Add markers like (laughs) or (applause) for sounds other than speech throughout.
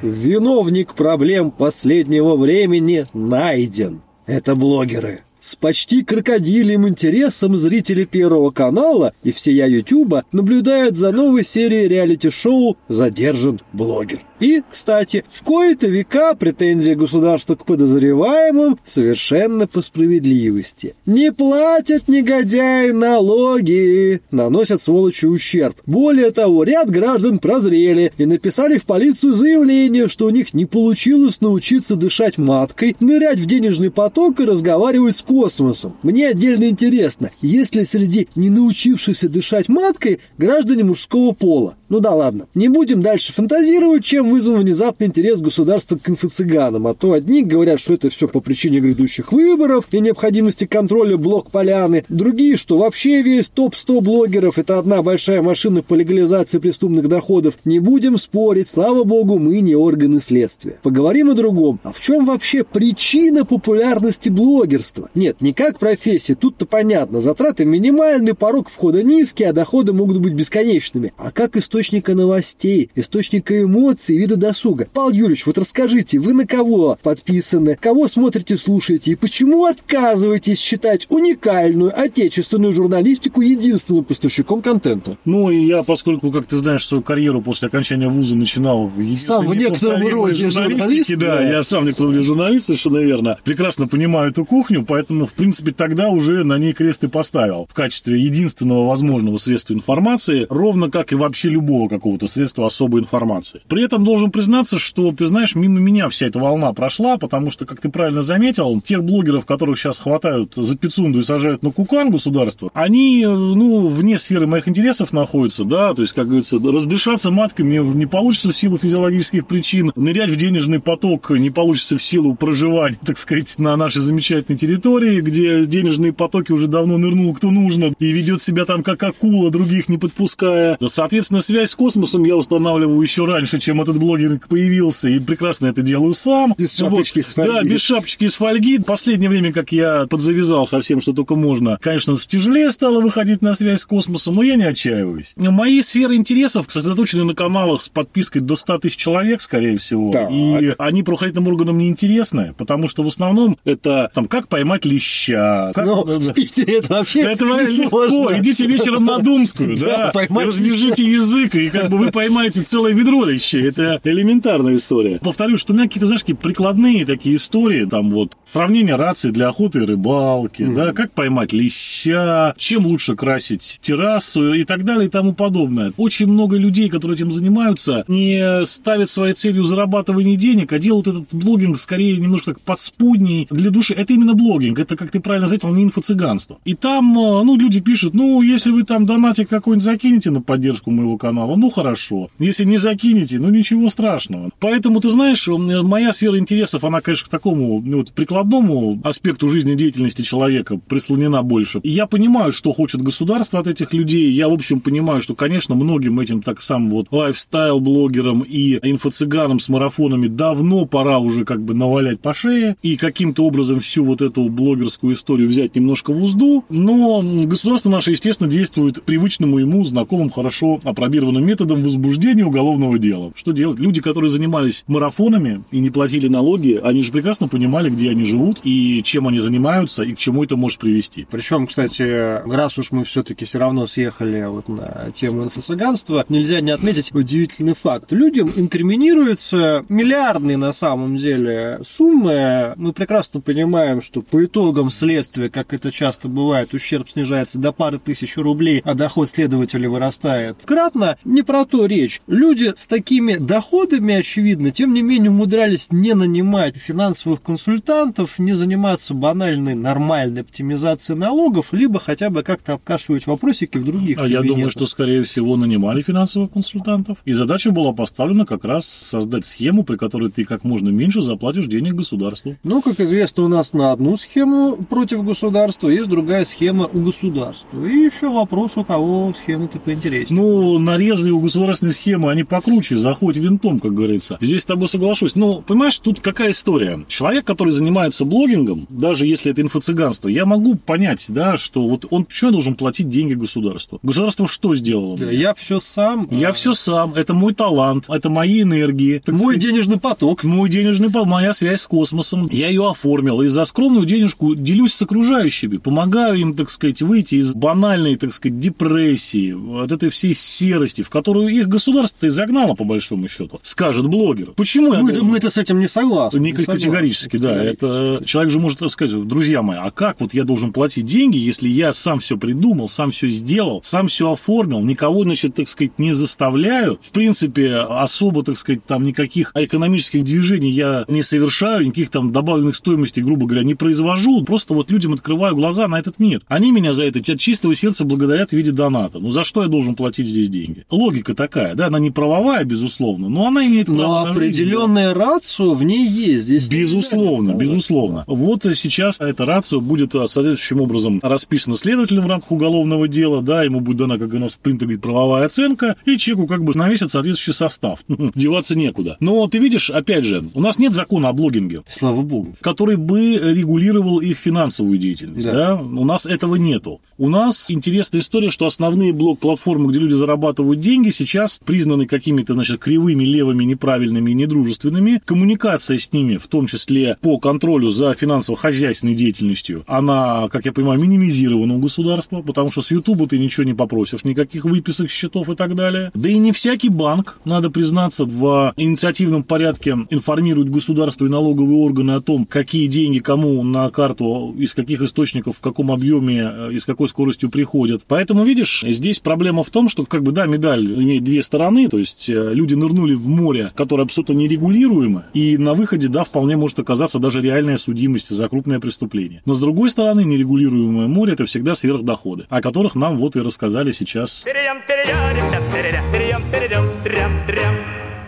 Виновник проблем последнего времени найден. Это блогеры. С почти крокодильным интересом зрители Первого канала и всея Ютуба наблюдают за новой серией реалити-шоу «Задержан блогер». И, кстати, в кои-то века претензия государства к подозреваемым совершенно по справедливости. Не платят негодяи налоги, наносят сволочи ущерб. Более того, ряд граждан прозрели и написали в полицию заявление, что у них не получилось научиться дышать маткой, нырять в денежный поток и разговаривать с космосом. Мне отдельно интересно, есть ли среди не научившихся дышать маткой граждане мужского пола? Ну да ладно, не будем дальше фантазировать, чем вызван внезапный интерес государства к инфо-цыганам, а то одни говорят, что это все по причине грядущих выборов и необходимости контроля блок-поляны, другие, что вообще весь топ-100 блогеров – это одна большая машина по легализации преступных доходов. Не будем спорить, слава богу, мы не органы следствия. Поговорим о другом. А в чем вообще причина популярности блогерства? Нет, не как профессия, тут-то понятно. Затраты минимальные, порог входа низкий, а доходы могут быть бесконечными. А как источника новостей, источника эмоций, вида досуга. Павел Юрьевич, вот расскажите, вы на кого подписаны, кого смотрите, слушаете и почему отказываетесь считать уникальную отечественную журналистику единственным поставщиком контента? Ну, и я, поскольку, как ты знаешь, свою карьеру после окончания вуза начинал в Сам в некотором роде журналист, да, да, я сам в некотором роде журналист, совершенно верно. Прекрасно понимаю эту кухню, поэтому, в принципе, тогда уже на ней крест и поставил в качестве единственного возможного средства информации, ровно как и вообще любого какого-то средства особой информации. При этом должен признаться, что, ты знаешь, мимо меня вся эта волна прошла, потому что, как ты правильно заметил, тех блогеров, которых сейчас хватают за пицунду и сажают на кукан государства, они, ну, вне сферы моих интересов находятся, да, то есть, как говорится, раздышаться матками не получится в силу физиологических причин, нырять в денежный поток не получится в силу проживания, (laughs) так сказать, на нашей замечательной территории, где денежные потоки уже давно нырнул кто нужно и ведет себя там как акула, других не подпуская. Соответственно, связь с космосом я устанавливаю еще раньше, чем этот блогинг появился, и прекрасно это делаю сам. Без шапочки вот, из фольги. Да, без шапочки из фольги. Последнее время, как я подзавязал совсем, что только можно, конечно, тяжелее стало выходить на связь с космосом, но я не отчаиваюсь. Мои сферы интересов сосредоточены на каналах с подпиской до 100 тысяч человек, скорее всего. Так. И они правоохранительным органам не интересны, потому что в основном это там как поймать леща. Как... Ну, (laughs) в Питере это вообще Это легко. Идите вечером на Думскую, (laughs) да, и развяжите язык, и как бы вы поймаете целое ведро лещей. Это элементарная история. Повторю, что у меня какие-то, знаешь, прикладные такие истории, там вот сравнение рации для охоты и рыбалки, mm-hmm. да, как поймать леща, чем лучше красить террасу и так далее и тому подобное. Очень много людей, которые этим занимаются, не ставят своей целью зарабатывание денег, а делают этот блогинг скорее немножко как подспудней для души. Это именно блогинг, это, как ты правильно заметил, не инфо-цыганство. И там, э, ну, люди пишут, ну, если вы там донатик какой-нибудь закинете на поддержку моего канала, ну, хорошо. Если не закинете, ну, ничего страшного. Поэтому, ты знаешь, моя сфера интересов, она, конечно, к такому ну, вот, прикладному аспекту жизнедеятельности человека прислонена больше. И я понимаю, что хочет государство от этих людей. Я, в общем, понимаю, что, конечно, многим этим так самым вот лайфстайл-блогерам и инфо-цыганам с марафонами давно пора уже как бы навалять по шее и каким-то образом всю вот эту блогерскую историю взять немножко в узду. Но государство наше, естественно, действует привычному ему, знакомым, хорошо опробированным методом возбуждения уголовного дела. Что делать? Люди, которые занимались марафонами и не платили налоги, они же прекрасно понимали, где они живут и чем они занимаются и к чему это может привести. Причем, кстати, раз уж мы все-таки все равно съехали вот на тему инфо-цыганства, нельзя не отметить удивительный факт. Людям инкриминируются миллиардные на самом деле суммы. Мы прекрасно понимаем, что по итогам следствия, как это часто бывает, ущерб снижается до пары тысяч рублей, а доход следователя вырастает. Кратно не про то речь. Люди с такими доходами, очевидно, тем не менее умудрялись не нанимать финансовых консультантов, не заниматься банальной нормальной оптимизацией налогов, либо хотя бы как-то обкашливать вопросики в других А кабинетах. я думаю, что, скорее всего, нанимали финансовых консультантов. И задача была поставлена как раз создать схему, при которой ты как можно меньше заплатишь денег государству. Ну, как известно, у нас на одну схему против государства есть другая схема у государства. И еще вопрос, у кого схема-то поинтереснее. Ну, на порезы у государственной схемы, они покруче, заходят винтом, как говорится. Здесь с тобой соглашусь. Но, понимаешь, тут какая история? Человек, который занимается блогингом, даже если это инфо-цыганство, я могу понять, да, что вот он почему я должен платить деньги государству? Государство что сделало? Да, я все сам. Я а... все сам. Это мой талант, это мои энергии. Так мой сказать, денежный поток. Мой денежный поток, моя связь с космосом. Я ее оформил. И за скромную денежку делюсь с окружающими. Помогаю им, так сказать, выйти из банальной, так сказать, депрессии, от этой всей серости, в которую их государство и загнало, по большому счету, скажет блогер. Почему мы, я Мы-то с этим не согласны. Не, не категорически, да. Это человек же может сказать, друзья мои, а как вот я должен платить деньги, если я сам все придумал, сам все сделал, сам все оформил, никого, значит, так сказать, не заставляю. В принципе, особо, так сказать, там никаких экономических движений я не совершаю, никаких там добавленных стоимостей, грубо говоря, не произвожу. Просто вот людям открываю глаза на этот мир. Они меня за это от чистого сердца благодарят в виде доната. Ну за что я должен платить здесь деньги? Логика такая, да, она не правовая, безусловно, но она имеет право Но определенная рацию в ней есть. Здесь безусловно, безусловно. Вот сейчас эта рацию будет соответствующим образом расписана следователем в рамках уголовного дела, да, ему будет дана, как у нас принято говорить, правовая оценка, и чеку как бы навесят соответствующий состав. (laughs) Деваться некуда. Но ты видишь, опять же, у нас нет закона о блогинге. Слава богу. Который бы регулировал их финансовую деятельность. Да. Да? У нас этого нету. У нас интересная история, что основные блог-платформы, где люди зарабатывают деньги, сейчас признаны какими-то, значит, кривыми, левыми, неправильными и недружественными. Коммуникация с ними, в том числе по контролю за финансово-хозяйственной деятельностью, она, как я понимаю, минимизирована у государства, потому что с Ютуба ты ничего не попросишь, никаких выписок счетов и так далее. Да и не всякий банк, надо признаться, в инициативном порядке информирует государство и налоговые органы о том, какие деньги кому на карту, из каких источников, в каком объеме, э, и с какой скоростью приходят. Поэтому, видишь, здесь проблема в том, что, как бы, да, медаль имеет две стороны, то есть э, люди нырнули в море, которое абсолютно нерегулируемо, и на выходе, да, вполне может оказаться даже реальная судимость за крупное преступление. Но, с другой стороны, нерегулируемое море – это всегда сверхдоходы, о которых нам вот и рассказали сейчас.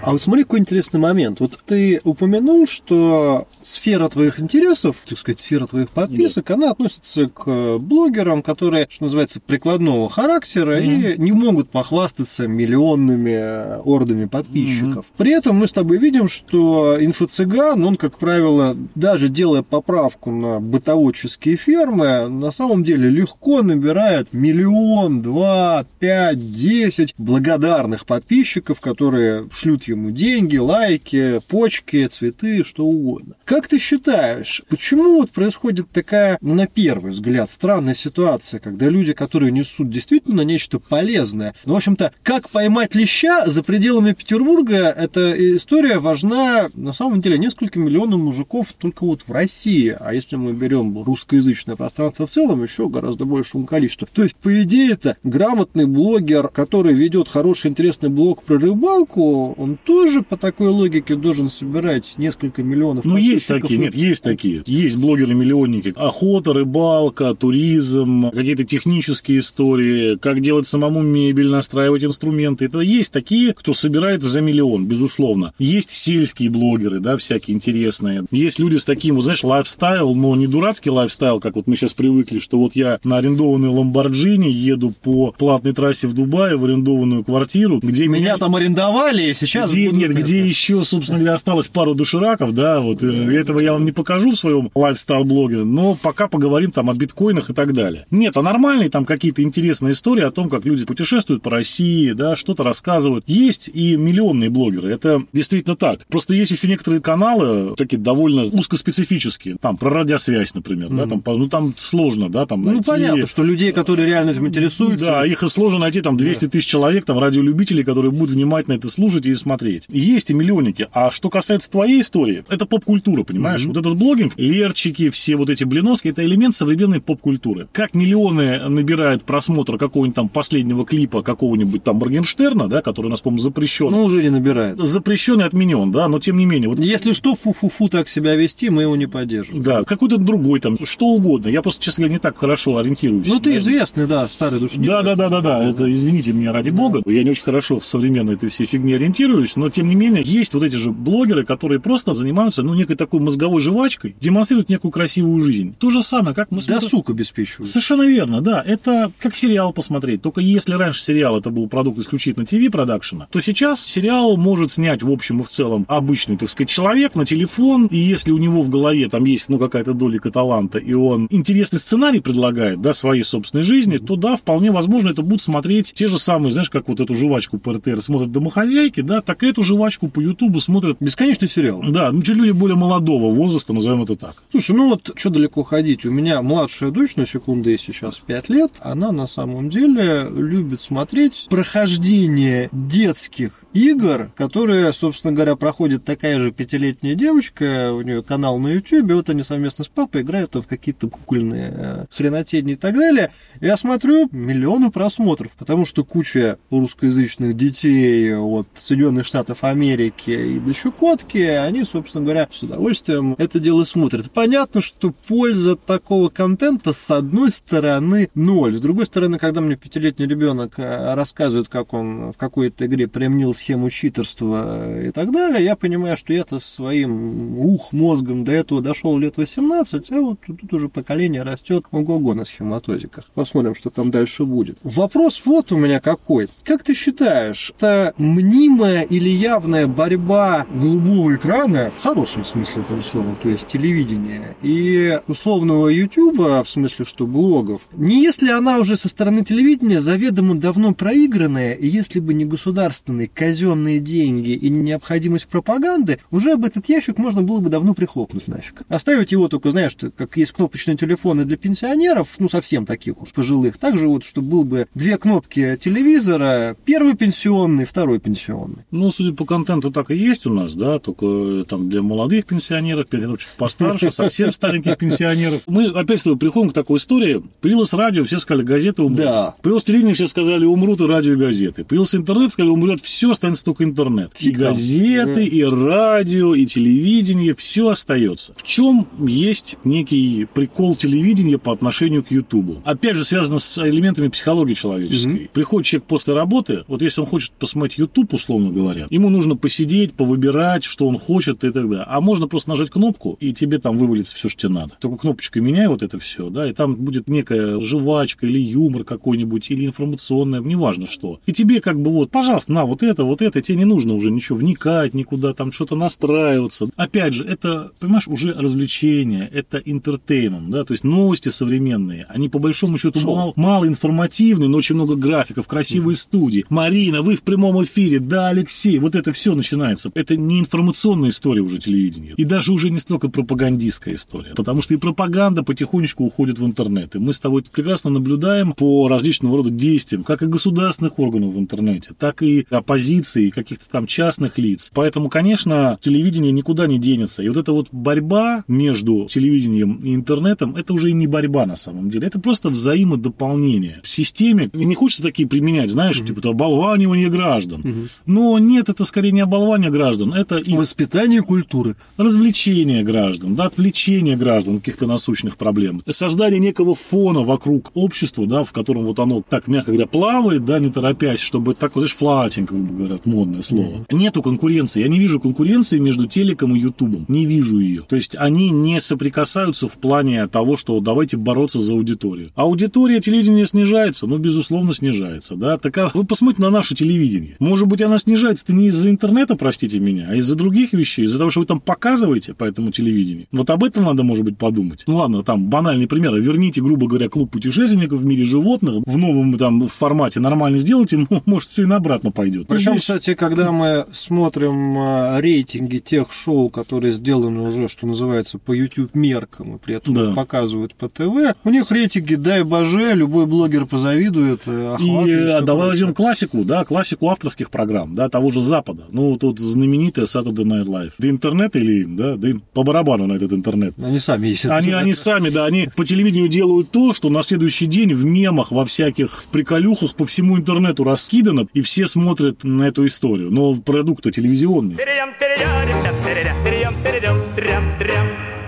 А вот смотри, какой интересный момент. Вот ты упомянул, что сфера твоих интересов, так сказать, сфера твоих подписок, да. она относится к блогерам, которые, что называется, прикладного характера mm-hmm. и не могут похвастаться миллионными ордами подписчиков. Mm-hmm. При этом мы с тобой видим, что инфо-цыган, он, как правило, даже делая поправку на бытоводческие фермы, на самом деле легко набирает миллион, два, пять, десять благодарных подписчиков, которые шлют ему ему деньги, лайки, почки, цветы, что угодно. Как ты считаешь, почему вот происходит такая, на первый взгляд, странная ситуация, когда люди, которые несут действительно нечто полезное, ну, в общем-то, как поймать леща за пределами Петербурга, эта история важна, на самом деле, несколько миллионов мужиков только вот в России, а если мы берем русскоязычное пространство в целом, еще гораздо большему количеству. То есть, по идее, это грамотный блогер, который ведет хороший, интересный блог про рыбалку, он тоже по такой логике должен собирать несколько миллионов Ну, есть такие, нет, есть такие. Есть блогеры-миллионники. Охота, рыбалка, туризм, какие-то технические истории, как делать самому мебель, настраивать инструменты. Это есть такие, кто собирает за миллион, безусловно. Есть сельские блогеры, да, всякие интересные. Есть люди с таким, вот знаешь, лайфстайл, но не дурацкий lifestyle, как вот мы сейчас привыкли, что вот я на арендованной Ламборджини еду по платной трассе в Дубае в арендованную квартиру, где меня... Меня там арендовали, и сейчас где, нет, где еще, собственно говоря, осталось пару дошираков, да, вот э, этого я вам не покажу в своем lifestyle-блоге, но пока поговорим там о биткоинах и так далее. Нет, а нормальные там какие-то интересные истории о том, как люди путешествуют по России, да, что-то рассказывают. Есть и миллионные блогеры, это действительно так. Просто есть еще некоторые каналы, такие довольно узкоспецифические, там, про радиосвязь, например, mm-hmm. да, там, ну, там сложно, да, там ну, найти... Ну, понятно, что людей, которые реально этим интересуются... Да, их и сложно найти, там, 200 тысяч человек, там, радиолюбителей, которые будут внимательно это слушать и смотреть смотреть. Есть и миллионники. А что касается твоей истории, это поп-культура, понимаешь? Mm-hmm. Вот этот блогинг, лерчики, все вот эти блиноски, это элемент современной поп-культуры. Как миллионы набирают просмотр какого-нибудь там последнего клипа какого-нибудь там Моргенштерна, да, который у нас, по-моему, запрещен. Ну, уже не набирает. Запрещен и отменен, да, но тем не менее. Вот... Если что, фу-фу-фу так себя вести, мы его не поддержим. Да, какой-то другой там, что угодно. Я просто, честно говоря, не так хорошо ориентируюсь. Ну, ты да. известный, да, старый душник. Да, да, да, да, да. Это, извините меня ради бога. Я не очень хорошо в современной этой всей фигне ориентируюсь остановились, но тем не менее есть вот эти же блогеры, которые просто занимаются, ну, некой такой мозговой жвачкой, демонстрируют некую красивую жизнь. То же самое, как мы. Досуг обеспечивают. Совершенно верно, да. Это как сериал посмотреть. Только если раньше сериал это был продукт исключительно ТВ-продакшена, то сейчас сериал может снять в общем и в целом обычный, так сказать, человек на телефон, и если у него в голове там есть, ну, какая-то долика таланта, и он интересный сценарий предлагает, да, своей собственной жизни, то, да, вполне возможно, это будут смотреть те же самые, знаешь, как вот эту жвачку по РТР смотрят домохозяйки, да, так и эту жвачку по Ютубу смотрят... Бесконечный сериал. Да, ну, люди более молодого возраста, назовем это так. Слушай, ну вот, что далеко ходить, у меня младшая дочь, на секунду, ей сейчас 5 лет, она на самом деле любит смотреть прохождение детских игр, которые, собственно говоря, проходит такая же пятилетняя девочка, у нее канал на YouTube, вот они совместно с папой играют там в какие-то кукольные э, хренотени и так далее. Я смотрю, миллионы просмотров, потому что куча русскоязычных детей от Соединенных Штатов Америки и до Чукотки, они, собственно говоря, с удовольствием это дело смотрят. Понятно, что польза такого контента с одной стороны ноль, с другой стороны, когда мне пятилетний ребенок э, рассказывает, как он в какой-то игре применил схему читерства и так далее, я понимаю, что я-то своим ух мозгом до этого дошел лет 18, а вот тут уже поколение растет ого-го на схематозиках. Посмотрим, что там дальше будет. Вопрос вот у меня какой. Как ты считаешь, это мнимая или явная борьба голубого экрана, в хорошем смысле этого слова, то есть телевидения, и условного ютуба, в смысле, что блогов, не если она уже со стороны телевидения заведомо давно проигранная, и если бы не государственный казино казенные деньги и необходимость пропаганды, уже об этот ящик можно было бы давно прихлопнуть нафиг. Оставить его только, знаешь, как есть кнопочные телефоны для пенсионеров, ну, совсем таких уж пожилых, также вот, чтобы был бы две кнопки телевизора, первый пенсионный, второй пенсионный. Ну, судя по контенту, так и есть у нас, да, только там для молодых пенсионеров, чуть постарше, совсем стареньких пенсионеров. Мы, опять же, приходим к такой истории. Появилось радио, все сказали, газеты умрут. Да. Появилось телевидение, все сказали, умрут и радио, и газеты. Появился интернет, сказали, умрет все, останется только интернет. Фиг и газеты, и радио, и телевидение, все остается. В чем есть некий прикол телевидения по отношению к Ютубу? Опять же, связано с элементами психологии человеческой. Угу. Приходит человек после работы, вот если он хочет посмотреть Ютуб, условно говоря, ему нужно посидеть, повыбирать, что он хочет и так далее. А можно просто нажать кнопку, и тебе там вывалится все, что тебе надо. Только кнопочкой меняй вот это все, да, и там будет некая жвачка или юмор какой-нибудь, или информационное, неважно что. И тебе как бы вот, пожалуйста, на вот это, вот вот это, тебе не нужно уже ничего вникать никуда, там что-то настраиваться. Опять же, это, понимаешь, уже развлечение, это entertainment, да, то есть новости современные, они по большому счету мало, мало информативные, но очень много графиков, красивые mm-hmm. студии. Марина, вы в прямом эфире, да, Алексей, вот это все начинается. Это не информационная история уже телевидения. И даже уже не столько пропагандистская история. Потому что и пропаганда потихонечку уходит в интернет. И мы с тобой прекрасно наблюдаем по различного рода действиям, как и государственных органов в интернете, так и оппозиции юстиции, каких-то там частных лиц. Поэтому, конечно, телевидение никуда не денется. И вот эта вот борьба между телевидением и интернетом, это уже и не борьба на самом деле. Это просто взаимодополнение. В системе не хочется такие применять, знаешь, mm-hmm. типа оболванивание граждан. Mm-hmm. Но нет, это скорее не оболвание граждан, это и воспитание культуры. Развлечение граждан, да, отвлечение граждан каких-то насущных проблем. Создание некого фона вокруг общества, да, в котором вот оно так, мягко говоря, плавает, да, не торопясь, чтобы так, вот, знаешь, флатинг, грубо говорят, модное слово. Mm-hmm. Нету конкуренции. Я не вижу конкуренции между телеком и ютубом. Не вижу ее. То есть они не соприкасаются в плане того, что давайте бороться за аудиторию. Аудитория телевидения снижается, ну, безусловно, снижается, да. Так а вы посмотрите на наше телевидение. Может быть, она снижается-то не из-за интернета, простите меня, а из-за других вещей, из-за того, что вы там показываете по этому телевидению. Вот об этом надо, может быть, подумать. Ну, ладно, там банальный пример. Верните, грубо говоря, клуб путешественников в мире животных в новом там формате нормально сделайте, (laughs) может, все и на обратно пойдет. Причем кстати, когда мы смотрим а, рейтинги тех шоу, которые сделаны уже, что называется, по YouTube меркам, и при этом да. показывают по ТВ, у них рейтинги, дай боже, любой блогер позавидует. Э, и, и а, давай возьмем классику, да, классику авторских программ, да, того же Запада. Ну, тут знаменитая Saturday Night Live. Да интернет или им, да, да им по барабану на этот интернет. Они сами есть. Они, они сами, да, они по телевидению делают то, что на следующий день в мемах, во всяких в приколюхах по всему интернету раскидано, и все смотрят на эту историю, но продукт телевизионный.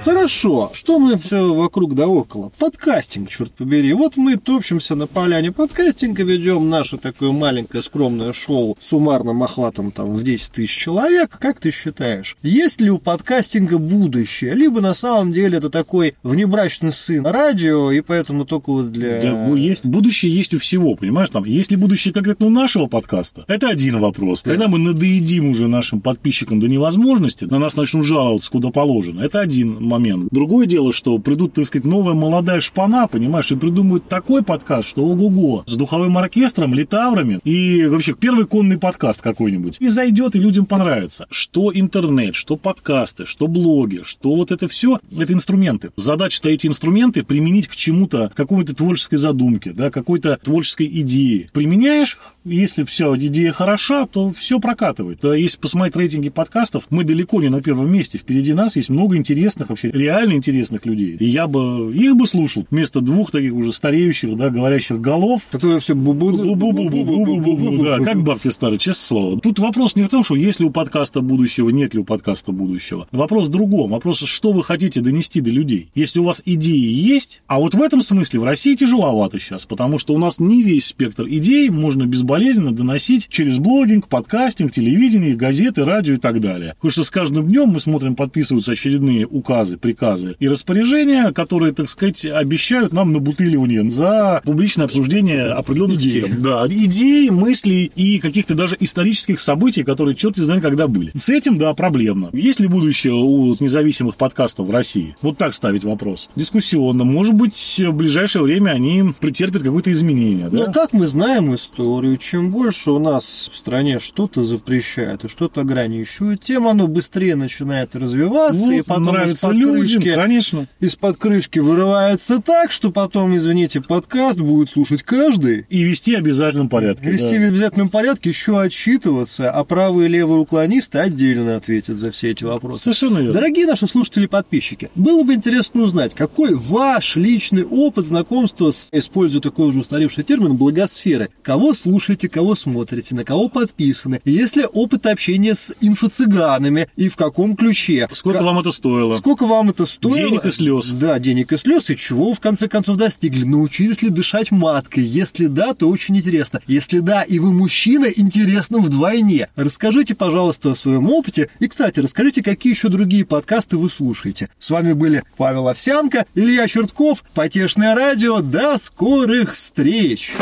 Хорошо, что мы все вокруг да около? Подкастинг, черт побери. Вот мы топчемся на поляне подкастинга, ведем наше такое маленькое скромное шоу с суммарным охватом там в 10 тысяч человек. Как ты считаешь, есть ли у подкастинга будущее? Либо на самом деле это такой внебрачный сын радио, и поэтому только вот для... Да, есть, будущее есть у всего, понимаешь? Там, есть ли будущее конкретно у нашего подкаста? Это один вопрос. Да. Когда мы надоедим уже нашим подписчикам до невозможности, на нас начнут жаловаться куда положено. Это один момент. Другое дело, что придут, так сказать, новая молодая шпана, понимаешь, и придумают такой подкаст, что ого-го, с духовым оркестром, литаврами, и вообще первый конный подкаст какой-нибудь. И зайдет, и людям понравится. Что интернет, что подкасты, что блоги, что вот это все, это инструменты. Задача-то эти инструменты применить к чему-то, какой-то творческой задумке, да, какой-то творческой идее. Применяешь, если все, идея хороша, то все прокатывает. Да, если посмотреть рейтинги подкастов, мы далеко не на первом месте. Впереди нас есть много интересных вообще реально интересных людей. И я бы их бы слушал вместо двух таких уже стареющих, да, говорящих голов. Которые все бу-бу бу да, как бабки старые, честное слово. Тут вопрос не в том, что есть ли у подкаста будущего, нет ли у подкаста будущего. Вопрос в другом. Вопрос, что вы хотите донести до людей. Если у вас идеи есть, а вот в этом смысле в России тяжеловато сейчас, потому что у нас не весь спектр идей можно безболезненно доносить через блогинг, подкастинг, телевидение, газеты, радио и так далее. Потому что с каждым днем мы смотрим, подписываются очередные указы приказы, приказы и распоряжения, которые, так сказать, обещают нам набутыливание за публичное обсуждение определенных идеи. тем. Да, идей, мыслей и каких-то даже исторических событий, которые черт знает когда были. С этим, да, проблемно. Есть ли будущее у независимых подкастов в России? Вот так ставить вопрос. Дискуссионно. Может быть, в ближайшее время они претерпят какое-то изменение. Да? Но как мы знаем историю, чем больше у нас в стране что-то запрещают и что-то ограничивают, тем оно быстрее начинает развиваться, вот, и потом нравится крышки, конечно. из-под крышки вырывается так, что потом, извините, подкаст будет слушать каждый. И вести в обязательном порядке. Вести да. в обязательном порядке, еще отчитываться, а правые и левые уклонисты отдельно ответят за все эти вопросы. Совершенно верно. Дорогие наши слушатели-подписчики, было бы интересно узнать, какой ваш личный опыт знакомства с, используя такой уже устаревший термин, благосферы. Кого слушаете, кого смотрите, на кого подписаны, есть ли опыт общения с инфо-цыганами и в каком ключе. Сколько как... вам это стоило? Сколько вам это стоило? Денег и слез. Да, денег и слез. И чего в конце концов достигли? Научились ли дышать маткой? Если да, то очень интересно. Если да, и вы мужчина, интересно вдвойне. Расскажите, пожалуйста, о своем опыте. И, кстати, расскажите, какие еще другие подкасты вы слушаете. С вами были Павел Овсянко, Илья Чертков, Потешное радио. До скорых встреч!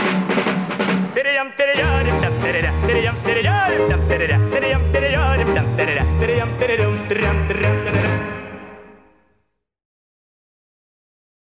Перейдем, перейдем, перейдем, перейдем, перейдем, перейдем, перейдем, перейдем, перейдем, перейдем, перейдем, перейдем, перейдем, перейдем,